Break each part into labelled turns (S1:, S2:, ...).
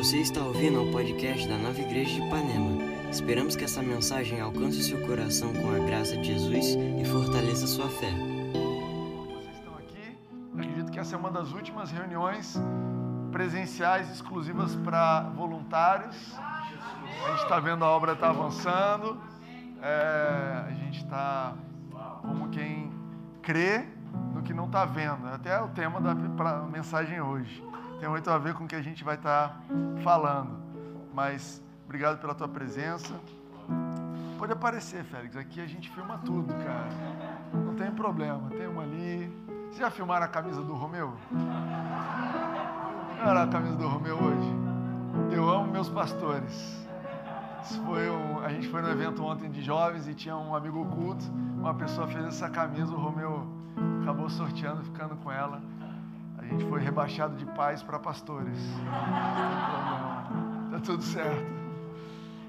S1: Você está ouvindo o podcast da Nova Igreja de Ipanema. Esperamos que essa mensagem alcance seu coração com a graça de Jesus e fortaleça sua fé.
S2: Vocês estão aqui. Acredito que essa é uma das últimas reuniões presenciais exclusivas para voluntários. A gente está vendo a obra está avançando. É, a gente está como quem crê no que não está vendo. Até o tema da mensagem hoje. Tem muito a ver com o que a gente vai estar falando. Mas obrigado pela tua presença. Pode aparecer, Félix. Aqui a gente filma tudo, cara. Não tem problema. Tem uma ali. Vocês já filmaram a camisa do Romeu? Olha a camisa do Romeu hoje. Eu amo meus pastores. Isso foi um, a gente foi no evento ontem de jovens e tinha um amigo oculto. Uma pessoa fez essa camisa, o Romeu acabou sorteando, ficando com ela. Gente foi rebaixado de pais para pastores. Problema. Tá tudo certo.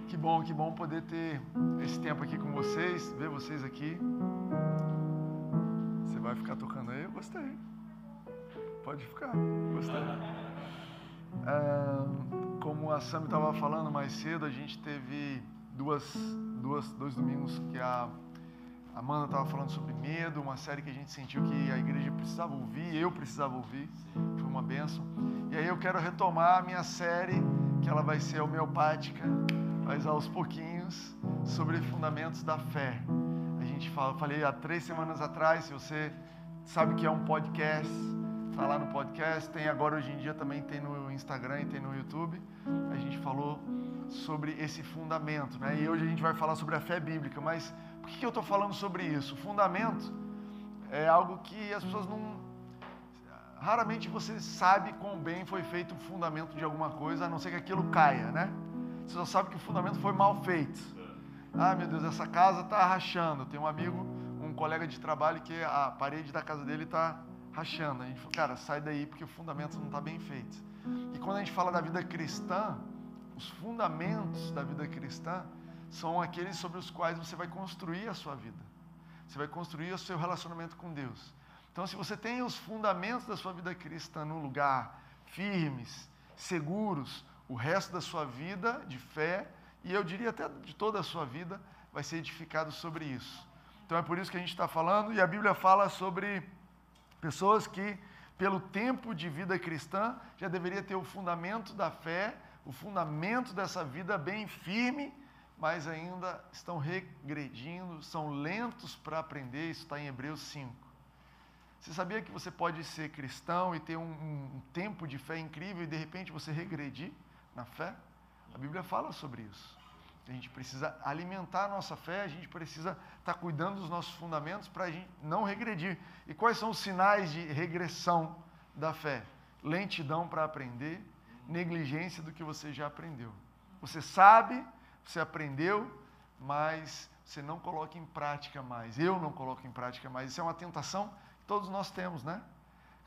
S2: Que bom, que bom poder ter esse tempo aqui com vocês, ver vocês aqui. Você vai ficar tocando aí? Eu gostei. Pode ficar, gostei. Ah, como a Sam estava falando mais cedo, a gente teve duas, duas, dois domingos que a Amanda estava falando sobre medo, uma série que a gente sentiu que a igreja precisava ouvir, eu precisava ouvir, foi uma benção. E aí eu quero retomar a minha série, que ela vai ser homeopática, mas aos pouquinhos, sobre fundamentos da fé. A gente fala, falei há três semanas atrás, se você sabe que é um podcast, tá lá no podcast, tem agora hoje em dia também tem no Instagram e tem no YouTube. A gente falou sobre esse fundamento, né? E hoje a gente vai falar sobre a fé bíblica, mas por que eu estou falando sobre isso? O fundamento é algo que as pessoas não raramente você sabe quão bem foi feito o fundamento de alguma coisa, a não ser que aquilo caia, né? Você só sabe que o fundamento foi mal feito. Ah, meu Deus, essa casa está rachando. Tem um amigo, um colega de trabalho que a parede da casa dele está rachando. A gente falou, cara, sai daí porque o fundamento não está bem feito. E quando a gente fala da vida cristã, os fundamentos da vida cristã são aqueles sobre os quais você vai construir a sua vida. Você vai construir o seu relacionamento com Deus. Então, se você tem os fundamentos da sua vida cristã no lugar, firmes, seguros, o resto da sua vida de fé, e eu diria até de toda a sua vida, vai ser edificado sobre isso. Então, é por isso que a gente está falando, e a Bíblia fala sobre pessoas que, pelo tempo de vida cristã, já deveria ter o fundamento da fé, o fundamento dessa vida bem firme, mas ainda estão regredindo, são lentos para aprender, isso está em Hebreus 5. Você sabia que você pode ser cristão e ter um, um tempo de fé incrível e de repente você regredir na fé? A Bíblia fala sobre isso. A gente precisa alimentar a nossa fé, a gente precisa estar cuidando dos nossos fundamentos para a gente não regredir. E quais são os sinais de regressão da fé? Lentidão para aprender, negligência do que você já aprendeu. Você sabe, você aprendeu, mas você não coloca em prática mais. Eu não coloco em prática mais. Isso é uma tentação que todos nós temos, né?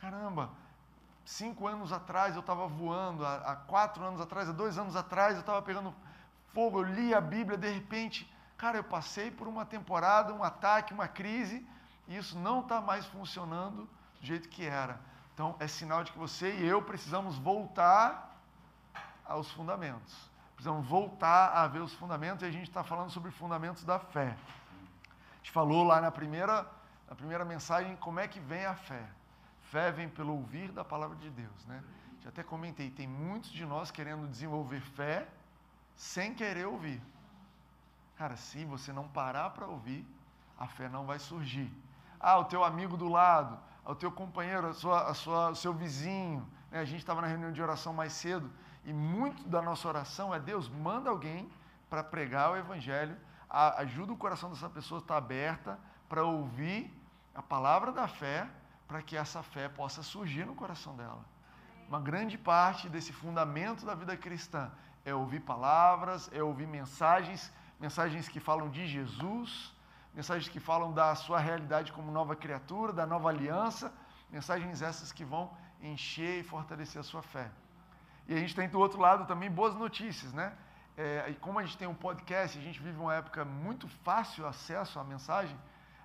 S2: Caramba, cinco anos atrás eu estava voando, há, quatro anos atrás, há dois anos atrás eu estava pegando fogo, eu li a Bíblia, de repente, cara, eu passei por uma temporada, um ataque, uma crise, e isso não está mais funcionando do jeito que era. Então, é sinal de que você e eu precisamos voltar aos fundamentos. Precisamos voltar a ver os fundamentos, e a gente está falando sobre fundamentos da fé. A gente falou lá na primeira, na primeira mensagem como é que vem a fé. Fé vem pelo ouvir da palavra de Deus, né? Já até comentei, tem muitos de nós querendo desenvolver fé sem querer ouvir. Cara, se você não parar para ouvir, a fé não vai surgir. Ah, o teu amigo do lado, o teu companheiro, a sua, a sua, o seu vizinho. Né? A gente estava na reunião de oração mais cedo e muito da nossa oração é Deus manda alguém para pregar o evangelho, a, ajuda o coração dessa pessoa a estar aberta para ouvir a palavra da fé, para que essa fé possa surgir no coração dela. Uma grande parte desse fundamento da vida cristã é ouvir palavras, é ouvir mensagens, mensagens que falam de Jesus, mensagens que falam da sua realidade como nova criatura, da nova aliança, mensagens essas que vão encher e fortalecer a sua fé. E a gente tem do outro lado também boas notícias, né? É, e como a gente tem um podcast, a gente vive uma época muito fácil acesso à mensagem,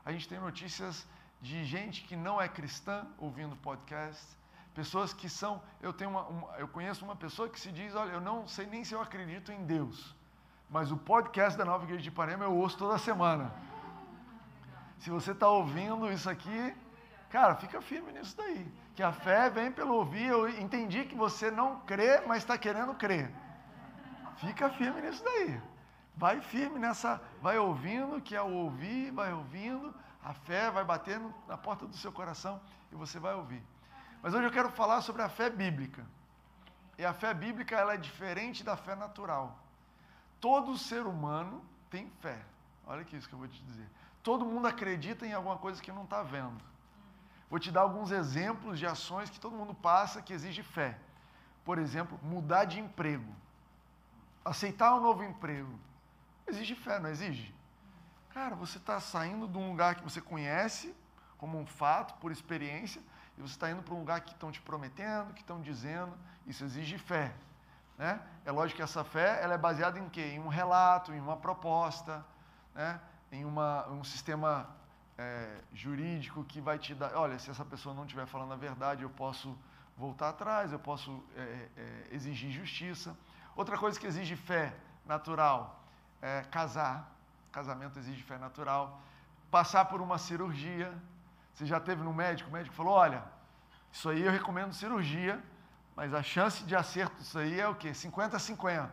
S2: a gente tem notícias de gente que não é cristã ouvindo podcast, Pessoas que são, eu tenho uma, uma, eu conheço uma pessoa que se diz, olha, eu não sei nem se eu acredito em Deus, mas o podcast da Nova Igreja de Ipanema eu ouço toda semana. Se você está ouvindo isso aqui, cara, fica firme nisso daí. Que a fé vem pelo ouvir. Eu entendi que você não crê, mas está querendo crer. Fica firme nisso daí. Vai firme nessa, vai ouvindo, que ao ouvir, vai ouvindo, a fé vai batendo na porta do seu coração e você vai ouvir. Mas hoje eu quero falar sobre a fé bíblica. E a fé bíblica ela é diferente da fé natural. Todo ser humano tem fé. Olha que isso que eu vou te dizer. Todo mundo acredita em alguma coisa que não está vendo. Vou te dar alguns exemplos de ações que todo mundo passa que exige fé. Por exemplo, mudar de emprego. Aceitar um novo emprego. Exige fé, não exige? Cara, você está saindo de um lugar que você conhece, como um fato, por experiência, e você está indo para um lugar que estão te prometendo, que estão dizendo, isso exige fé. Né? É lógico que essa fé ela é baseada em quê? Em um relato, em uma proposta, né? em uma, um sistema é, jurídico que vai te dar, olha, se essa pessoa não estiver falando a verdade, eu posso voltar atrás, eu posso é, é, exigir justiça. Outra coisa que exige fé natural é casar. Casamento exige fé natural. Passar por uma cirurgia. Você já teve no médico, o médico falou, olha, isso aí eu recomendo cirurgia, mas a chance de acerto disso aí é o quê? 50 a 50.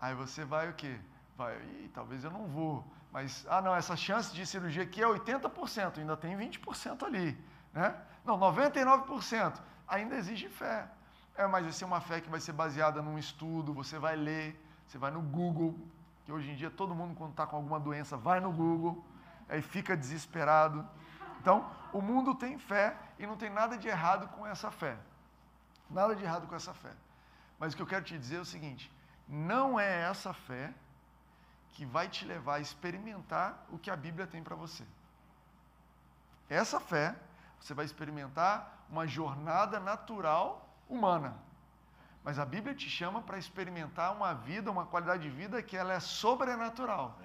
S2: Aí você vai o quê? Vai, talvez eu não vou. Mas, ah, não, essa chance de cirurgia aqui é 80%, ainda tem 20% ali. Né? Não, 99%. Ainda exige fé. É, mas vai ser uma fé que vai ser baseada num estudo, você vai ler, você vai no Google, que hoje em dia todo mundo, quando está com alguma doença, vai no Google, aí fica desesperado. Então, o mundo tem fé e não tem nada de errado com essa fé. Nada de errado com essa fé. Mas o que eu quero te dizer é o seguinte: não é essa fé que vai te levar a experimentar o que a Bíblia tem para você. Essa fé, você vai experimentar uma jornada natural humana. Mas a Bíblia te chama para experimentar uma vida, uma qualidade de vida que ela é sobrenatural.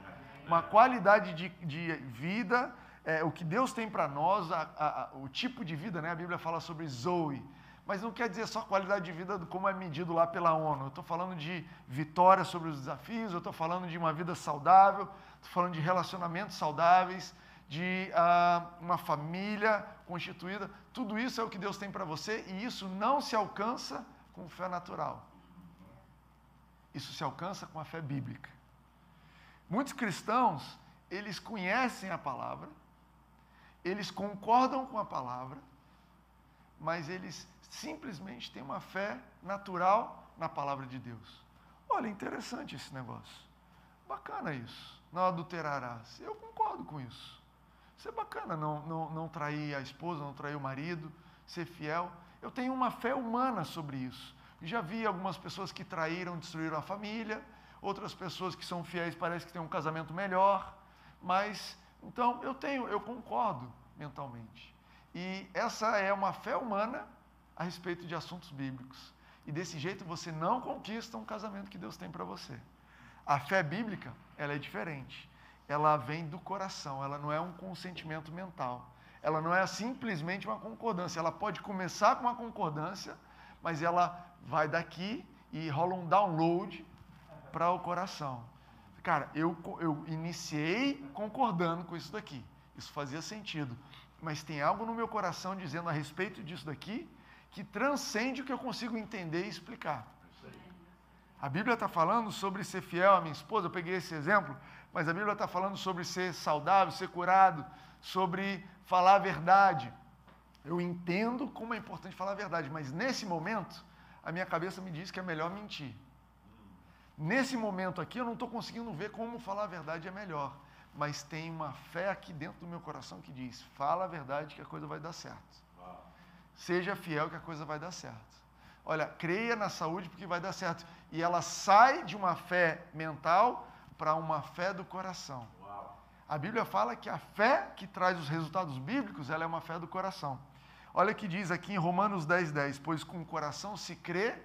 S2: Uma qualidade de, de vida, é, o que Deus tem para nós, a, a, o tipo de vida, né? A Bíblia fala sobre Zoe, mas não quer dizer só qualidade de vida como é medido lá pela ONU. Eu estou falando de vitória sobre os desafios, eu estou falando de uma vida saudável, estou falando de relacionamentos saudáveis, de uh, uma família constituída. Tudo isso é o que Deus tem para você e isso não se alcança com fé natural. Isso se alcança com a fé bíblica. Muitos cristãos, eles conhecem a palavra, eles concordam com a palavra, mas eles simplesmente têm uma fé natural na palavra de Deus. Olha, interessante esse negócio. Bacana isso. Não adulterarás. Eu concordo com isso. Isso é bacana, não, não, não trair a esposa, não trair o marido, ser fiel. Eu tenho uma fé humana sobre isso. Já vi algumas pessoas que traíram, destruíram a família, outras pessoas que são fiéis parece que têm um casamento melhor, mas então eu tenho, eu concordo mentalmente. E essa é uma fé humana a respeito de assuntos bíblicos. E desse jeito você não conquista um casamento que Deus tem para você. A fé bíblica, ela é diferente. Ela vem do coração, ela não é um consentimento mental. Ela não é simplesmente uma concordância. Ela pode começar com uma concordância, mas ela vai daqui e rola um download para o coração. Cara, eu, eu iniciei concordando com isso daqui. Isso fazia sentido. Mas tem algo no meu coração dizendo a respeito disso daqui que transcende o que eu consigo entender e explicar. A Bíblia está falando sobre ser fiel à minha esposa, eu peguei esse exemplo, mas a Bíblia está falando sobre ser saudável, ser curado, sobre falar a verdade. Eu entendo como é importante falar a verdade, mas nesse momento, a minha cabeça me diz que é melhor mentir. Nesse momento aqui, eu não estou conseguindo ver como falar a verdade é melhor, mas tem uma fé aqui dentro do meu coração que diz: fala a verdade que a coisa vai dar certo. Seja fiel que a coisa vai dar certo. Olha, creia na saúde porque vai dar certo. E ela sai de uma fé mental para uma fé do coração. A Bíblia fala que a fé que traz os resultados bíblicos, ela é uma fé do coração. Olha o que diz aqui em Romanos 10, 10. Pois com o coração se crê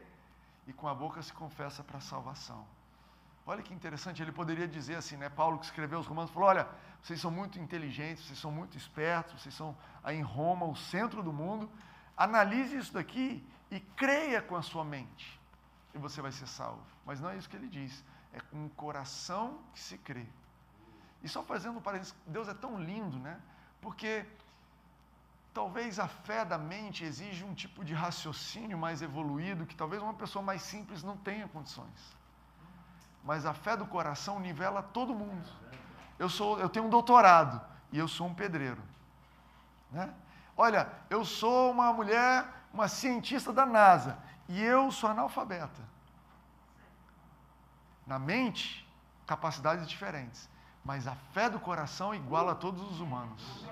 S2: e com a boca se confessa para a salvação. Olha que interessante, ele poderia dizer assim, né? Paulo que escreveu os Romanos falou: olha, vocês são muito inteligentes, vocês são muito espertos, vocês são aí em Roma, o centro do mundo, analise isso daqui e creia com a sua mente. E você vai ser salvo. Mas não é isso que ele diz. É com o coração que se crê. E só fazendo um parênteses, Deus é tão lindo, né? Porque talvez a fé da mente exige um tipo de raciocínio mais evoluído que talvez uma pessoa mais simples não tenha condições. Mas a fé do coração nivela todo mundo. Eu sou, eu tenho um doutorado e eu sou um pedreiro, né? Olha, eu sou uma mulher, uma cientista da NASA e eu sou analfabeta. Na mente, capacidades diferentes, mas a fé do coração iguala a todos os humanos.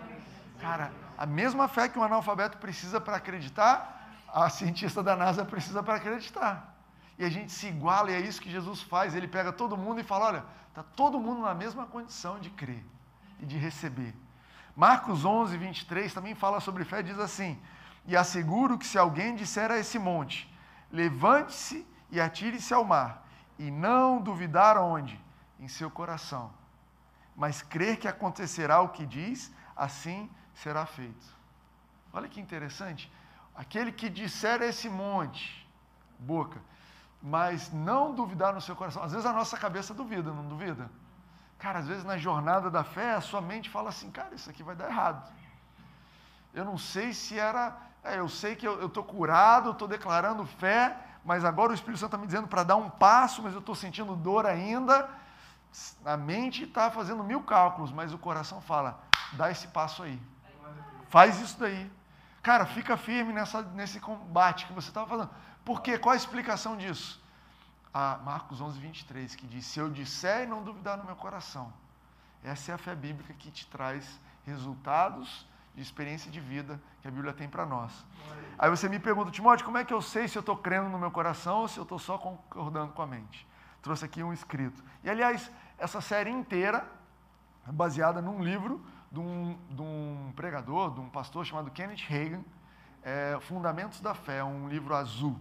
S2: Cara, a mesma fé que um analfabeto precisa para acreditar, a cientista da NASA precisa para acreditar. E a gente se iguala, e é isso que Jesus faz. Ele pega todo mundo e fala: olha, está todo mundo na mesma condição de crer e de receber. Marcos 11, 23 também fala sobre fé, diz assim: E asseguro que se alguém disser a esse monte, levante-se e atire-se ao mar, e não duvidar onde? Em seu coração, mas crer que acontecerá o que diz, assim será feito. Olha que interessante. Aquele que disser a esse monte, boca, mas não duvidar no seu coração. Às vezes a nossa cabeça duvida, não duvida? Cara, às vezes na jornada da fé, a sua mente fala assim, cara, isso aqui vai dar errado. Eu não sei se era. É, eu sei que eu estou curado, estou declarando fé, mas agora o Espírito Santo está me dizendo para dar um passo, mas eu estou sentindo dor ainda. A mente está fazendo mil cálculos, mas o coração fala: dá esse passo aí. Faz isso daí. Cara, fica firme nessa, nesse combate que você estava fazendo. Por quê? Qual a explicação disso? A Marcos 11, 23, que diz: Se eu disser e não duvidar no meu coração. Essa é a fé bíblica que te traz resultados de experiência de vida que a Bíblia tem para nós. Aí você me pergunta, Timóteo, como é que eu sei se eu estou crendo no meu coração ou se eu estou só concordando com a mente? Trouxe aqui um escrito. E, aliás, essa série inteira é baseada num livro de um, de um pregador, de um pastor chamado Kenneth Reagan, é, Fundamentos da Fé, um livro azul.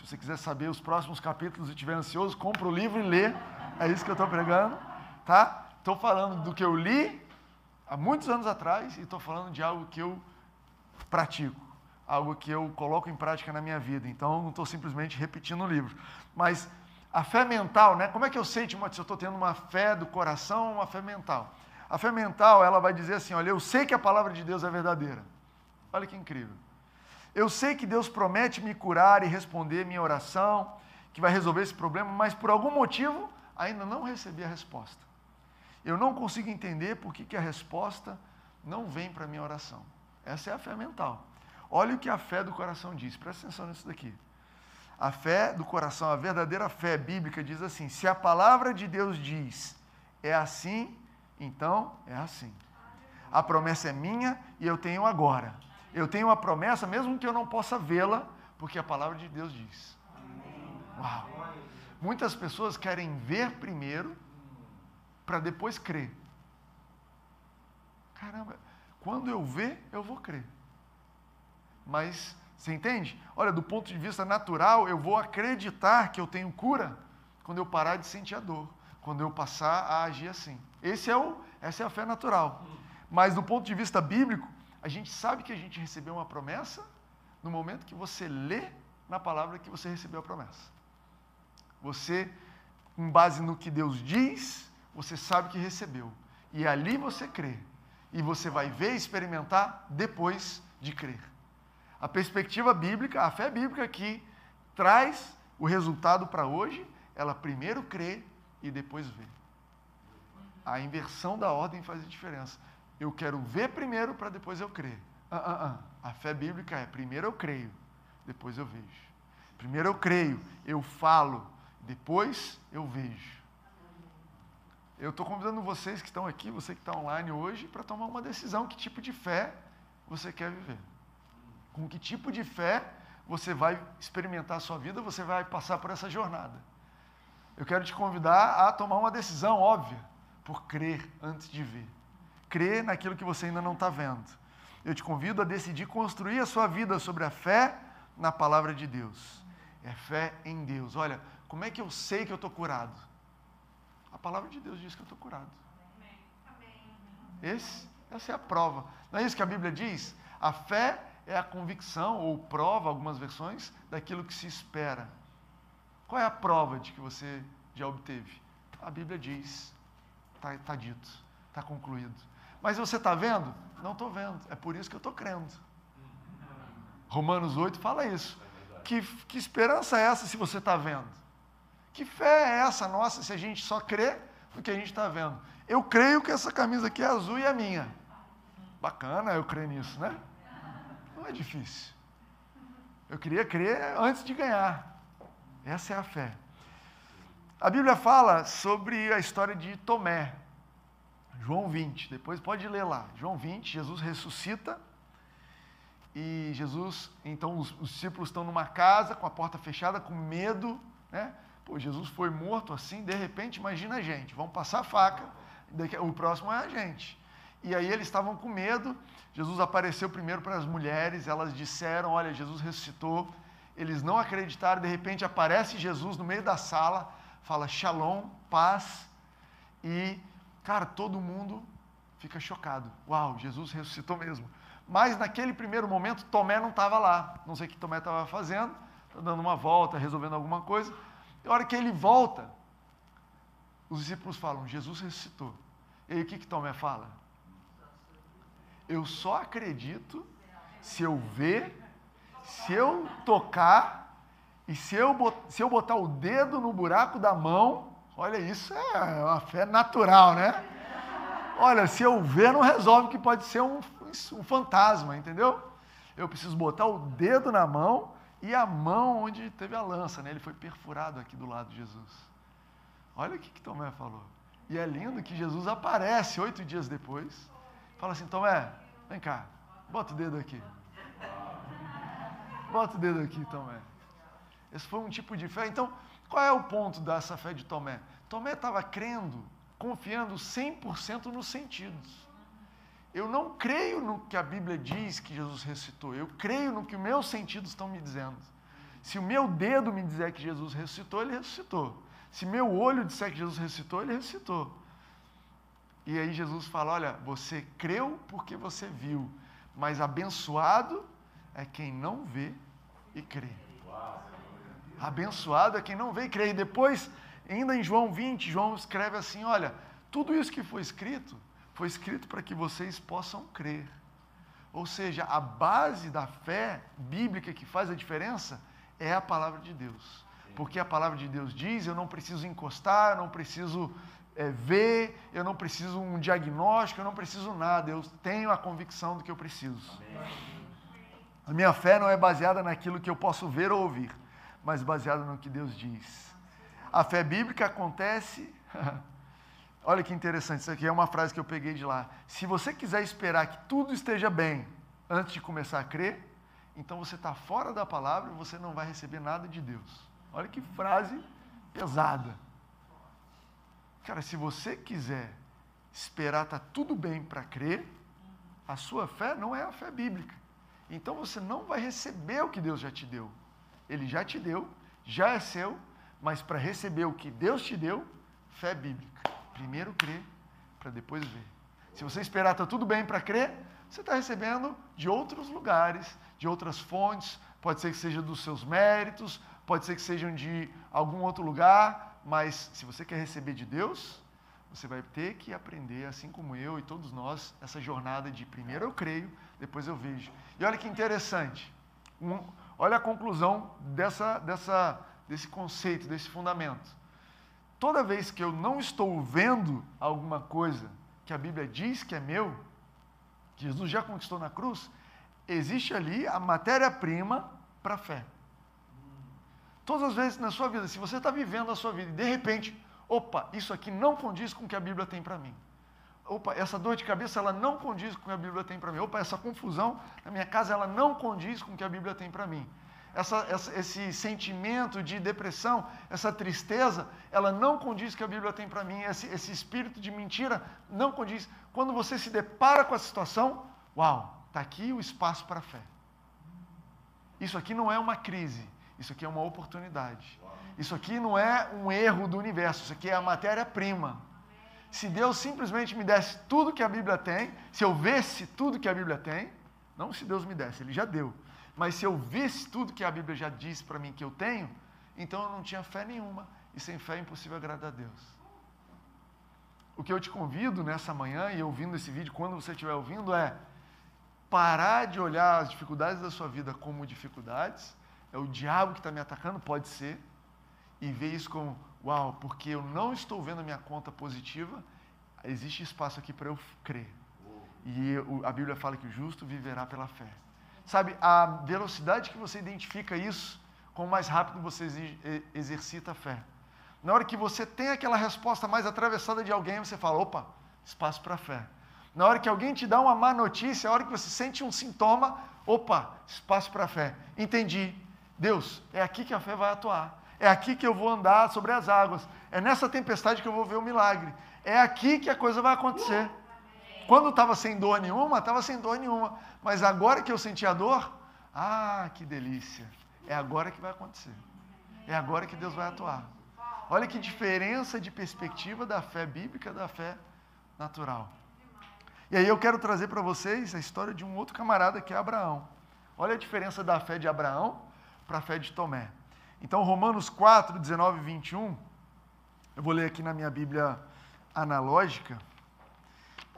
S2: Se você quiser saber os próximos capítulos e estiver ansioso, compra o livro e lê. É isso que eu estou pregando, tá? Estou falando do que eu li há muitos anos atrás e estou falando de algo que eu pratico, algo que eu coloco em prática na minha vida. Então, não estou simplesmente repetindo o livro. Mas a fé mental, né? Como é que eu sei, Timóteo, se eu estou tendo uma fé do coração ou uma fé mental? A fé mental, ela vai dizer assim, olha, eu sei que a palavra de Deus é verdadeira. Olha que incrível. Eu sei que Deus promete me curar e responder minha oração, que vai resolver esse problema, mas por algum motivo ainda não recebi a resposta. Eu não consigo entender por que, que a resposta não vem para a minha oração. Essa é a fé mental. Olha o que a fé do coração diz, presta atenção nisso daqui. A fé do coração, a verdadeira fé bíblica diz assim: se a palavra de Deus diz é assim, então é assim. A promessa é minha e eu tenho agora eu tenho uma promessa, mesmo que eu não possa vê-la, porque a palavra de Deus diz. Uau! Muitas pessoas querem ver primeiro, para depois crer. Caramba, quando eu ver, eu vou crer. Mas, você entende? Olha, do ponto de vista natural, eu vou acreditar que eu tenho cura quando eu parar de sentir a dor, quando eu passar a agir assim. Esse é o, essa é a fé natural. Mas do ponto de vista bíblico, a gente sabe que a gente recebeu uma promessa no momento que você lê na palavra que você recebeu a promessa. Você, com base no que Deus diz, você sabe que recebeu. E ali você crê. E você vai ver e experimentar depois de crer. A perspectiva bíblica, a fé bíblica que traz o resultado para hoje, ela primeiro crê e depois vê. A inversão da ordem faz a diferença. Eu quero ver primeiro para depois eu crer. Ah, ah, ah. A fé bíblica é primeiro eu creio, depois eu vejo. Primeiro eu creio, eu falo, depois eu vejo. Eu estou convidando vocês que estão aqui, você que está online hoje, para tomar uma decisão: que tipo de fé você quer viver? Com que tipo de fé você vai experimentar a sua vida, você vai passar por essa jornada? Eu quero te convidar a tomar uma decisão óbvia, por crer antes de ver crer naquilo que você ainda não está vendo. Eu te convido a decidir construir a sua vida sobre a fé na palavra de Deus. É fé em Deus. Olha, como é que eu sei que eu estou curado? A palavra de Deus diz que eu estou curado. Esse, essa é a prova. Não é isso que a Bíblia diz? A fé é a convicção ou prova, algumas versões, daquilo que se espera. Qual é a prova de que você já obteve? A Bíblia diz, está tá dito, está concluído. Mas você está vendo? Não estou vendo. É por isso que eu estou crendo. Romanos 8 fala isso. Que, que esperança é essa se você está vendo? Que fé é essa nossa se a gente só crê no que a gente está vendo? Eu creio que essa camisa aqui é azul e é minha. Bacana eu crer nisso, né? Não é difícil. Eu queria crer antes de ganhar. Essa é a fé. A Bíblia fala sobre a história de Tomé. João 20, depois pode ler lá. João 20, Jesus ressuscita e Jesus, então os, os, discípulos estão numa casa com a porta fechada, com medo, né? Pô, Jesus foi morto assim, de repente, imagina a gente, vamos passar a faca, o próximo é a gente. E aí eles estavam com medo, Jesus apareceu primeiro para as mulheres, elas disseram: Olha, Jesus ressuscitou. Eles não acreditaram, de repente aparece Jesus no meio da sala, fala Shalom, paz, e, cara, todo mundo fica chocado. Uau, Jesus ressuscitou mesmo. Mas naquele primeiro momento, Tomé não estava lá. Não sei o que Tomé estava fazendo, tá dando uma volta, resolvendo alguma coisa. E a hora que ele volta, os discípulos falam: Jesus ressuscitou. E aí o que, que Tomé fala? Eu só acredito se eu ver, se eu tocar e se eu, se eu botar o dedo no buraco da mão. Olha, isso é uma fé natural, né? Olha, se eu ver, não resolve que pode ser um um fantasma, entendeu? Eu preciso botar o dedo na mão e a mão onde teve a lança, né? Ele foi perfurado aqui do lado de Jesus. Olha o que, que Tomé falou. E é lindo que Jesus aparece oito dias depois. Fala assim, Tomé, vem cá, bota o dedo aqui. Bota o dedo aqui, Tomé. Esse foi um tipo de fé. Então, qual é o ponto dessa fé de Tomé? Tomé estava crendo, confiando 100% nos sentidos. Eu não creio no que a Bíblia diz que Jesus ressuscitou, eu creio no que meus sentidos estão me dizendo. Se o meu dedo me dizer que Jesus ressuscitou, ele ressuscitou. Se meu olho disser que Jesus ressuscitou, ele ressuscitou. E aí Jesus fala: Olha, você creu porque você viu, mas abençoado é quem não vê e crê. Abençoado é quem não vê e crê. E depois, ainda em João 20, João escreve assim: Olha, tudo isso que foi escrito foi escrito para que vocês possam crer. Ou seja, a base da fé bíblica que faz a diferença é a palavra de Deus. Porque a palavra de Deus diz: eu não preciso encostar, eu não preciso é, ver, eu não preciso um diagnóstico, eu não preciso nada, eu tenho a convicção do que eu preciso. A minha fé não é baseada naquilo que eu posso ver ou ouvir, mas baseada no que Deus diz. A fé bíblica acontece Olha que interessante, isso aqui é uma frase que eu peguei de lá. Se você quiser esperar que tudo esteja bem antes de começar a crer, então você está fora da palavra e você não vai receber nada de Deus. Olha que frase pesada. Cara, se você quiser esperar tá tudo bem para crer, a sua fé não é a fé bíblica. Então você não vai receber o que Deus já te deu. Ele já te deu, já é seu, mas para receber o que Deus te deu, fé bíblica. Primeiro crer, para depois ver. Se você esperar está tudo bem para crer, você está recebendo de outros lugares, de outras fontes, pode ser que seja dos seus méritos, pode ser que sejam de algum outro lugar, mas se você quer receber de Deus, você vai ter que aprender, assim como eu e todos nós, essa jornada de primeiro eu creio, depois eu vejo. E olha que interessante, um, olha a conclusão dessa, dessa, desse conceito, desse fundamento toda vez que eu não estou vendo alguma coisa que a Bíblia diz que é meu, que Jesus já conquistou na cruz, existe ali a matéria-prima para a fé. Todas as vezes na sua vida, se você está vivendo a sua vida e de repente, opa, isso aqui não condiz com o que a Bíblia tem para mim. Opa, essa dor de cabeça ela não condiz com o que a Bíblia tem para mim. Opa, essa confusão na minha casa ela não condiz com o que a Bíblia tem para mim essa, essa, esse sentimento de depressão, essa tristeza, ela não condiz que a Bíblia tem para mim, esse, esse espírito de mentira não condiz. Quando você se depara com a situação, uau, está aqui o espaço para a fé. Isso aqui não é uma crise, isso aqui é uma oportunidade. Isso aqui não é um erro do universo, isso aqui é a matéria-prima. Se Deus simplesmente me desse tudo que a Bíblia tem, se eu vesse tudo que a Bíblia tem, Não se Deus me desse, Ele já deu. Mas se eu visse tudo que a Bíblia já disse para mim que eu tenho, então eu não tinha fé nenhuma. E sem fé é impossível agradar a Deus. O que eu te convido nessa manhã e ouvindo esse vídeo, quando você estiver ouvindo, é parar de olhar as dificuldades da sua vida como dificuldades. É o diabo que está me atacando, pode ser. E ver isso como, uau, porque eu não estou vendo a minha conta positiva, existe espaço aqui para eu crer. E a Bíblia fala que o justo viverá pela fé. Sabe, a velocidade que você identifica isso, com mais rápido você exercita a fé. Na hora que você tem aquela resposta mais atravessada de alguém, você fala: opa, espaço para fé. Na hora que alguém te dá uma má notícia, a hora que você sente um sintoma, opa, espaço para fé. Entendi. Deus, é aqui que a fé vai atuar. É aqui que eu vou andar sobre as águas. É nessa tempestade que eu vou ver o milagre. É aqui que a coisa vai acontecer. Quando estava sem dor nenhuma, estava sem dor nenhuma. Mas agora que eu senti a dor, ah, que delícia. É agora que vai acontecer. É agora que Deus vai atuar. Olha que diferença de perspectiva da fé bíblica da fé natural. E aí eu quero trazer para vocês a história de um outro camarada que é Abraão. Olha a diferença da fé de Abraão para a fé de Tomé. Então, Romanos 4, 19 e 21, eu vou ler aqui na minha Bíblia analógica.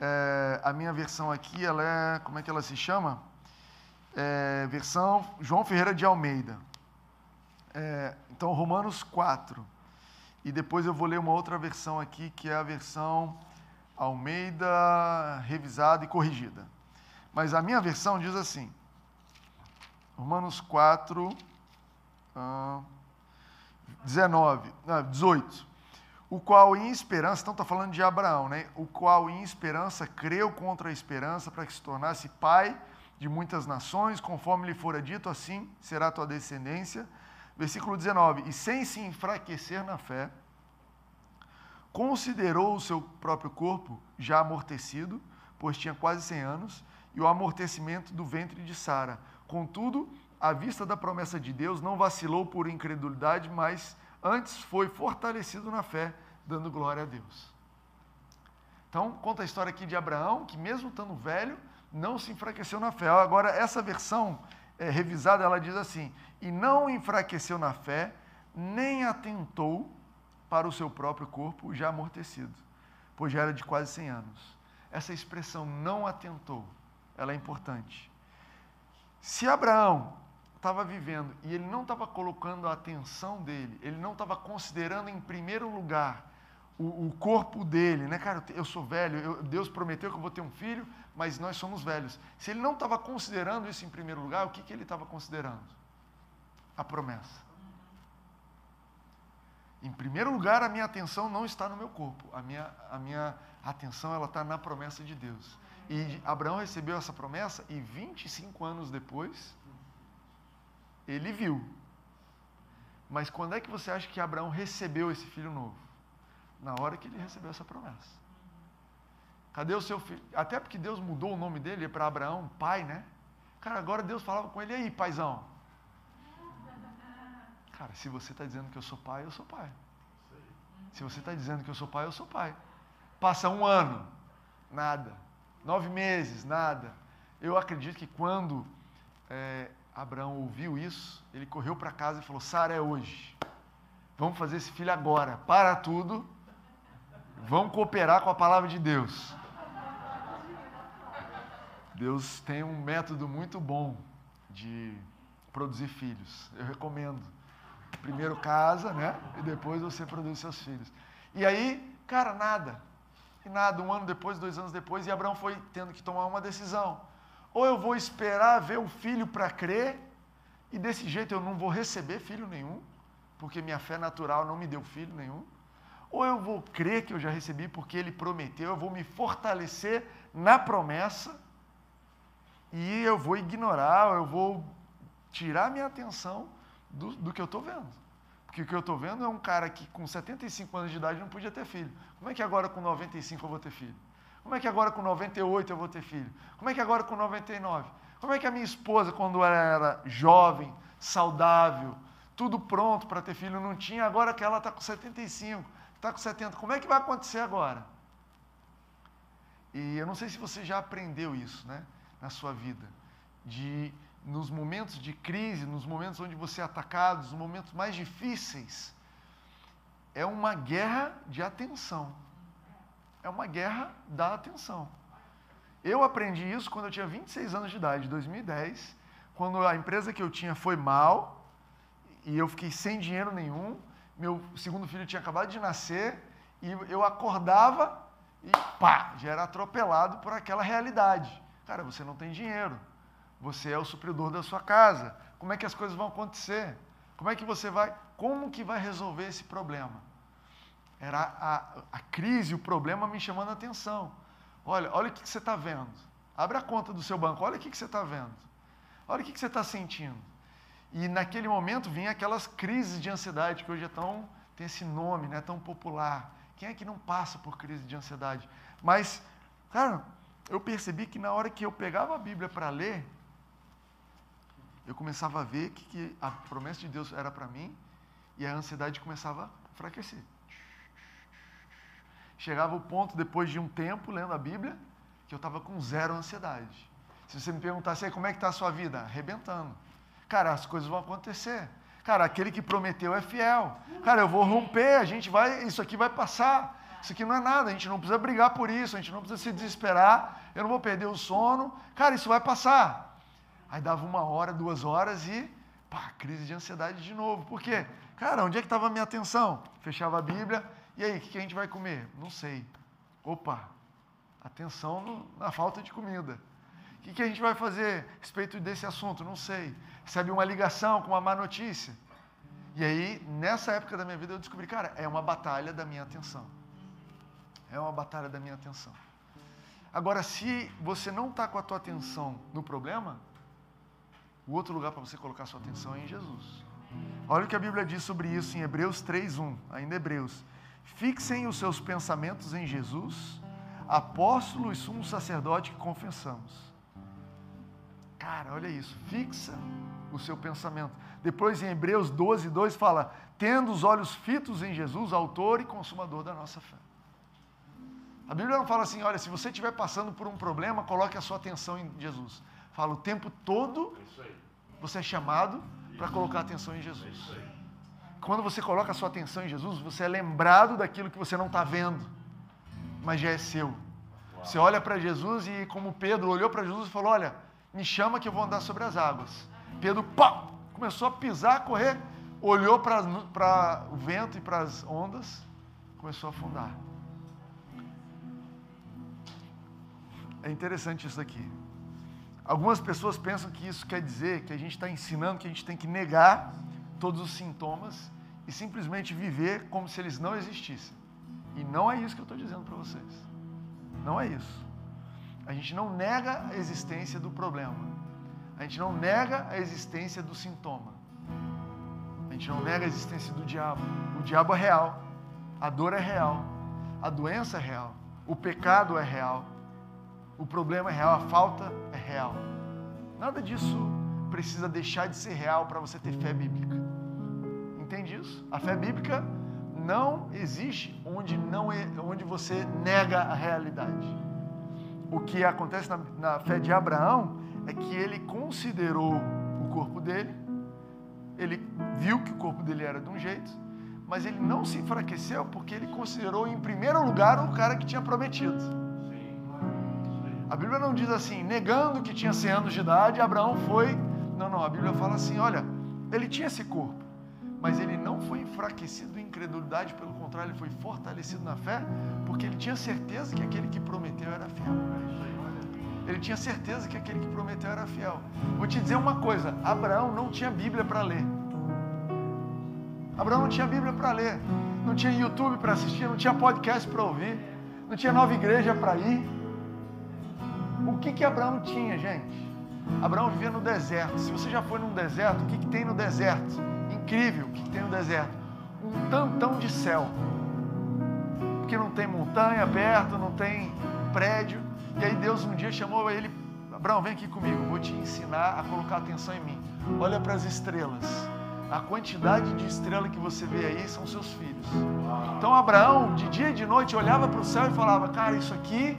S2: É, a minha versão aqui, ela é, como é que ela se chama? É, versão João Ferreira de Almeida. É, então, Romanos 4. E depois eu vou ler uma outra versão aqui, que é a versão Almeida revisada e corrigida. Mas a minha versão diz assim: Romanos 4, uh, 19, não, 18 o qual em esperança, então está falando de Abraão, né? O qual em esperança creu contra a esperança para que se tornasse pai de muitas nações, conforme lhe fora dito, assim será tua descendência. Versículo 19: E sem se enfraquecer na fé, considerou o seu próprio corpo já amortecido, pois tinha quase 100 anos, e o amortecimento do ventre de Sara. Contudo, à vista da promessa de Deus, não vacilou por incredulidade, mas antes foi fortalecido na fé, dando glória a Deus. Então, conta a história aqui de Abraão, que mesmo estando velho, não se enfraqueceu na fé. Agora, essa versão é, revisada, ela diz assim: e não enfraqueceu na fé, nem atentou para o seu próprio corpo já amortecido, pois já era de quase 100 anos. Essa expressão não atentou, ela é importante. Se Abraão estava vivendo e ele não estava colocando a atenção dele, ele não estava considerando em primeiro lugar o, o, corpo dele, né, cara? Eu sou velho, eu, Deus prometeu que eu vou ter um filho, mas nós somos velhos. Se ele não estava considerando isso em primeiro lugar, o que, que ele estava considerando? A promessa. Em primeiro lugar, a minha atenção não está no meu corpo, a minha, a minha atenção ela está na promessa de Deus. E Abraão recebeu essa promessa e 25 anos depois, ele viu. Mas quando é que você acha que Abraão recebeu esse filho novo? Na hora que ele recebeu essa promessa. Cadê o seu filho? Até porque Deus mudou o nome dele para Abraão, pai, né? Cara, agora Deus falava com ele, aí, paizão? Cara, se você está dizendo que eu sou pai, eu sou pai. Se você está dizendo que eu sou pai, eu sou pai. Passa um ano, nada. Nove meses, nada. Eu acredito que quando é, Abraão ouviu isso, ele correu para casa e falou: Sara, é hoje. Vamos fazer esse filho agora. Para tudo. Vamos cooperar com a palavra de Deus. Deus tem um método muito bom de produzir filhos. Eu recomendo. Primeiro casa, né? E depois você produz seus filhos. E aí, cara, nada. E nada, um ano depois, dois anos depois, e Abraão foi tendo que tomar uma decisão. Ou eu vou esperar ver o filho para crer, e desse jeito eu não vou receber filho nenhum, porque minha fé natural não me deu filho nenhum. Ou eu vou crer que eu já recebi porque ele prometeu, eu vou me fortalecer na promessa, e eu vou ignorar, eu vou tirar minha atenção do, do que eu estou vendo. Porque o que eu estou vendo é um cara que com 75 anos de idade não podia ter filho. Como é que agora com 95 eu vou ter filho? Como é que agora com 98 eu vou ter filho? Como é que agora com 99? Como é que a minha esposa, quando ela era jovem, saudável, tudo pronto para ter filho, não tinha, agora que ela está com 75, está com 70, como é que vai acontecer agora? E eu não sei se você já aprendeu isso, né, na sua vida. de nos momentos de crise, nos momentos onde você é atacado, nos momentos mais difíceis, é uma guerra de atenção. É uma guerra da atenção. Eu aprendi isso quando eu tinha 26 anos de idade, 2010, quando a empresa que eu tinha foi mal e eu fiquei sem dinheiro nenhum. Meu segundo filho tinha acabado de nascer e eu acordava e pá, já era atropelado por aquela realidade. Cara, você não tem dinheiro. Você é o supridor da sua casa. Como é que as coisas vão acontecer? Como é que você vai, como que vai resolver esse problema? Era a, a crise, o problema me chamando a atenção. Olha, olha o que, que você está vendo. Abre a conta do seu banco, olha o que, que você está vendo. Olha o que, que você está sentindo. E naquele momento vinha aquelas crises de ansiedade que hoje é tão, tem esse nome, né, tão popular. Quem é que não passa por crise de ansiedade? Mas, cara, eu percebi que na hora que eu pegava a Bíblia para ler, eu começava a ver que, que a promessa de Deus era para mim e a ansiedade começava a enfraquecer. Chegava o ponto, depois de um tempo lendo a Bíblia, que eu estava com zero ansiedade. Se você me perguntasse como é que está a sua vida, arrebentando. Cara, as coisas vão acontecer. Cara, aquele que prometeu é fiel. Cara, eu vou romper, a gente vai, isso aqui vai passar. Isso aqui não é nada, a gente não precisa brigar por isso, a gente não precisa se desesperar, eu não vou perder o sono. Cara, isso vai passar. Aí dava uma hora, duas horas e pá, crise de ansiedade de novo. Por quê? Cara, onde é que estava a minha atenção? Fechava a Bíblia, e aí, o que a gente vai comer? Não sei. Opa, atenção no, na falta de comida. O que a gente vai fazer a respeito desse assunto? Não sei. Recebe uma ligação com uma má notícia. E aí, nessa época da minha vida, eu descobri, cara, é uma batalha da minha atenção. É uma batalha da minha atenção. Agora, se você não está com a tua atenção no problema, o outro lugar para você colocar sua atenção é em Jesus. Olha o que a Bíblia diz sobre isso em Hebreus 3:1, ainda Hebreus. Fixem os seus pensamentos em Jesus, apóstolo e sumo sacerdote que confessamos. Cara, olha isso, fixa o seu pensamento. Depois em Hebreus 12, 2 fala: tendo os olhos fitos em Jesus, autor e consumador da nossa fé. A Bíblia não fala assim, olha, se você estiver passando por um problema, coloque a sua atenção em Jesus. Fala o tempo todo, você é chamado para colocar atenção em Jesus. Quando você coloca a sua atenção em Jesus, você é lembrado daquilo que você não está vendo, mas já é seu. Você olha para Jesus e, como Pedro olhou para Jesus e falou: Olha, me chama que eu vou andar sobre as águas. Pedro, pá, começou a pisar, a correr, olhou para o vento e para as ondas, começou a afundar. É interessante isso aqui. Algumas pessoas pensam que isso quer dizer que a gente está ensinando que a gente tem que negar todos os sintomas e simplesmente viver como se eles não existissem. E não é isso que eu estou dizendo para vocês. Não é isso. A gente não nega a existência do problema. A gente não nega a existência do sintoma. A gente não nega a existência do diabo. O diabo é real. A dor é real. A doença é real. O pecado é real. O problema é real, a falta é real. Nada disso precisa deixar de ser real para você ter fé bíblica. Entende isso? A fé bíblica não existe onde, não é, onde você nega a realidade. O que acontece na, na fé de Abraão é que ele considerou o corpo dele, ele viu que o corpo dele era de um jeito, mas ele não se enfraqueceu porque ele considerou em primeiro lugar o cara que tinha prometido. A Bíblia não diz assim, negando que tinha 100 anos de idade, Abraão foi. Não, não, a Bíblia fala assim: olha, ele tinha esse corpo, mas ele não foi enfraquecido em incredulidade, pelo contrário, ele foi fortalecido na fé, porque ele tinha certeza que aquele que prometeu era fiel. Ele tinha certeza que aquele que prometeu era fiel. Vou te dizer uma coisa: Abraão não tinha Bíblia para ler. Abraão não tinha Bíblia para ler, não tinha YouTube para assistir, não tinha podcast para ouvir, não tinha nova igreja para ir. O que que Abraão tinha, gente? Abraão vivia no deserto. Se você já foi num deserto, o que, que tem no deserto? Incrível, que tem no deserto? Um tantão de céu. Porque não tem montanha perto, não tem prédio. E aí Deus um dia chamou ele, Abraão, vem aqui comigo, vou te ensinar a colocar atenção em mim. Olha para as estrelas. A quantidade de estrela que você vê aí são seus filhos. Então Abraão, de dia e de noite, olhava para o céu e falava: Cara, isso aqui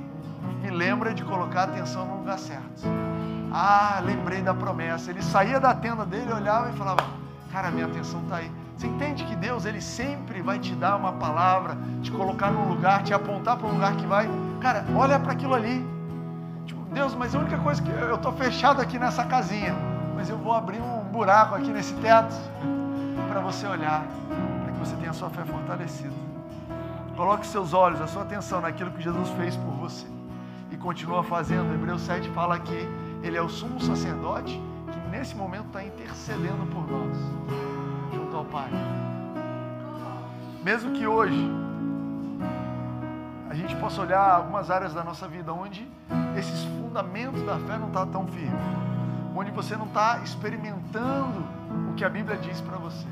S2: me lembra de colocar atenção no lugar certo. Ah, lembrei da promessa. Ele saía da tenda dele, olhava e falava: Cara, minha atenção está aí. Você entende que Deus, Ele sempre vai te dar uma palavra, te colocar num lugar, te apontar para um lugar que vai. Cara, olha para aquilo ali. Tipo, Deus, mas a única coisa que eu estou fechado aqui nessa casinha, mas eu vou abrir um buraco aqui nesse teto para você olhar, para que você tenha a sua fé fortalecida. Coloque seus olhos, a sua atenção naquilo que Jesus fez por você e continua fazendo. Hebreus 7 fala que Ele é o sumo sacerdote nesse momento está intercedendo por nós, junto ao Pai. Mesmo que hoje a gente possa olhar algumas áreas da nossa vida onde esses fundamentos da fé não estão tá tão firmes, onde você não está experimentando o que a Bíblia diz para você.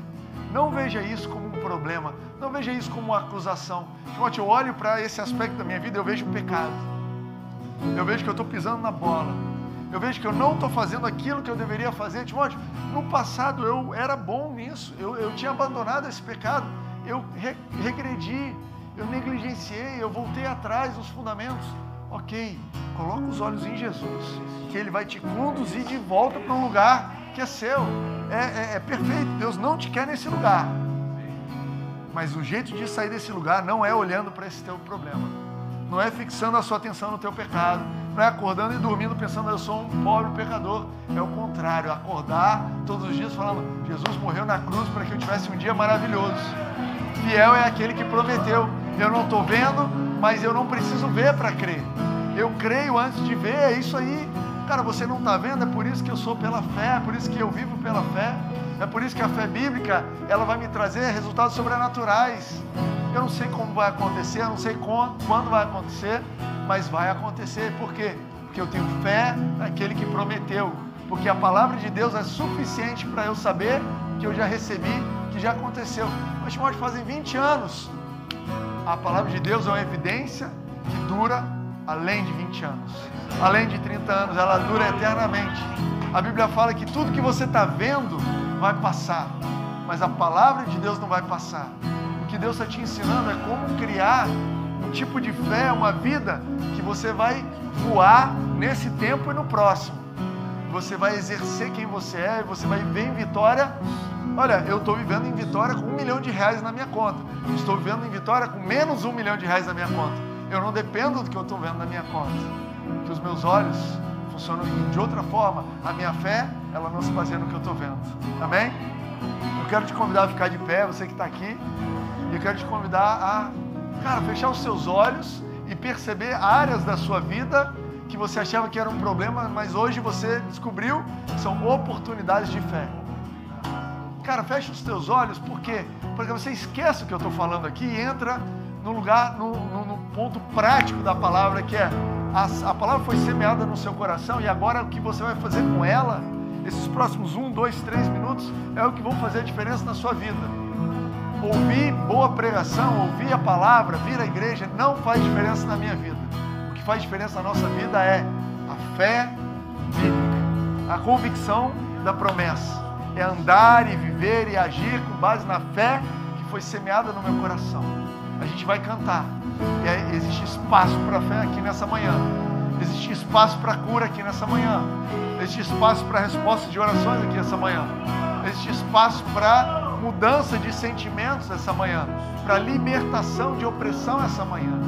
S2: Não veja isso como um problema, não veja isso como uma acusação. Timóteo, eu olho para esse aspecto da minha vida, eu vejo o pecado. Eu vejo que eu estou pisando na bola. Eu vejo que eu não estou fazendo aquilo que eu deveria fazer. Timóteo, no passado eu era bom nisso, eu, eu tinha abandonado esse pecado, eu re, regredi, eu negligenciei, eu voltei atrás dos fundamentos. Ok, coloca os olhos em Jesus, que Ele vai te conduzir de volta para um lugar que é seu. É, é, é perfeito, Deus não te quer nesse lugar. Mas o jeito de sair desse lugar não é olhando para esse teu problema. Não é fixando a sua atenção no teu pecado. Não é acordando e dormindo pensando eu sou um pobre pecador. É o contrário, acordar todos os dias falando Jesus morreu na cruz para que eu tivesse um dia maravilhoso. Fiel é aquele que prometeu. Eu não estou vendo, mas eu não preciso ver para crer. Eu creio antes de ver, é isso aí. Cara, você não está vendo, é por isso que eu sou pela fé, é por isso que eu vivo pela fé. É por isso que a fé bíblica, ela vai me trazer resultados sobrenaturais. Eu não sei como vai acontecer, eu não sei quando vai acontecer, mas vai acontecer. Por quê? Porque eu tenho fé naquele que prometeu. Porque a palavra de Deus é suficiente para eu saber que eu já recebi, que já aconteceu. Mas, Timóteo, fazem 20 anos. A palavra de Deus é uma evidência que dura além de 20 anos, além de 30 anos, ela dura eternamente. A Bíblia fala que tudo que você está vendo vai passar, mas a palavra de Deus não vai passar. O que Deus está te ensinando é como criar tipo de fé, uma vida que você vai voar nesse tempo e no próximo. Você vai exercer quem você é, você vai viver em vitória. Olha, eu estou vivendo em vitória com um milhão de reais na minha conta. Estou vivendo em vitória com menos um milhão de reais na minha conta eu não dependo do que eu estou vendo na minha conta. Que os meus olhos funcionam de outra forma. A minha fé, ela não se baseia no que eu estou vendo. Amém? Eu quero te convidar a ficar de pé, você que está aqui. E eu quero te convidar a, cara, fechar os seus olhos e perceber áreas da sua vida que você achava que era um problema, mas hoje você descobriu que são oportunidades de fé. Cara, fecha os teus olhos, por quê? Porque você esquece o que eu estou falando aqui e entra no lugar, no, no, no, ponto prático da palavra, que é a, a palavra foi semeada no seu coração e agora o que você vai fazer com ela, esses próximos um, dois, três minutos, é o que vão fazer a diferença na sua vida. Ouvir boa pregação, ouvir a palavra, vir à igreja, não faz diferença na minha vida. O que faz diferença na nossa vida é a fé bíblica, a convicção da promessa. É andar e viver e agir com base na fé que foi semeada no meu coração a gente vai cantar. E existe espaço para fé aqui nessa manhã. Existe espaço para cura aqui nessa manhã. Existe espaço para resposta de orações aqui essa manhã. Existe espaço para mudança de sentimentos essa manhã. Para libertação de opressão essa manhã.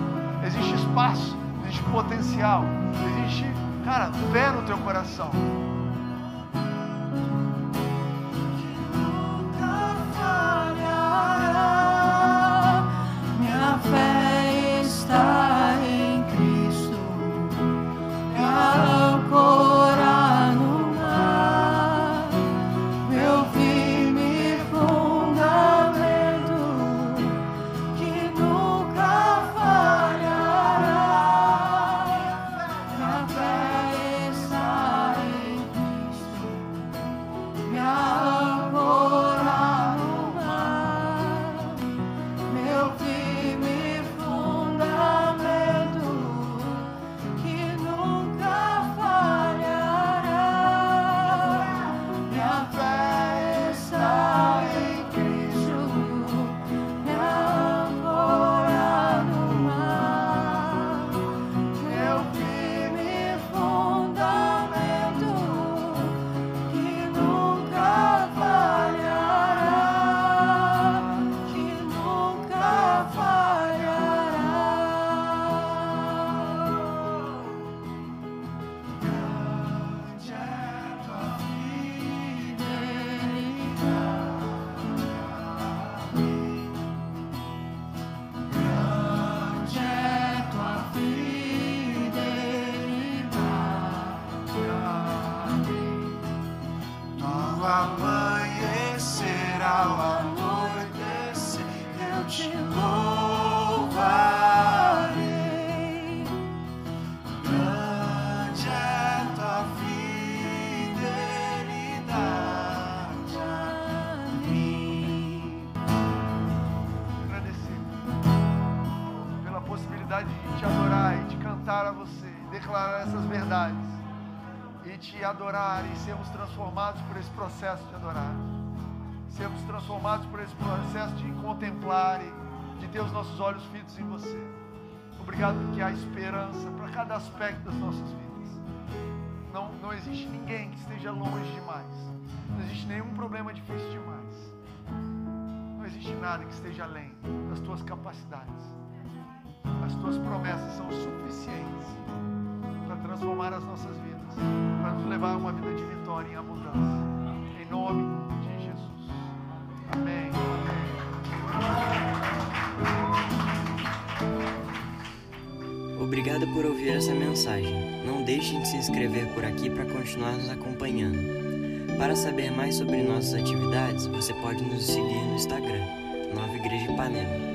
S2: Existe espaço, existe potencial. Existe, cara, fé no teu coração. Capacidade de te adorar e de cantar a você, declarar essas verdades e te adorar e sermos transformados por esse processo de adorar. Sermos transformados por esse processo de contemplar e de ter os nossos olhos fitos em você. Obrigado porque há esperança para cada aspecto das nossas vidas. Não, não existe ninguém que esteja longe demais. Não existe nenhum problema difícil demais. Não existe nada que esteja além das tuas capacidades. As tuas promessas são suficientes para transformar as nossas vidas, para nos levar a uma vida de vitória em abundância. Em nome de Jesus. Amém.
S1: Obrigado por ouvir essa mensagem. Não deixe de se inscrever por aqui para continuar nos acompanhando. Para saber mais sobre nossas atividades, você pode nos seguir no Instagram, Nova Igreja Ipanema.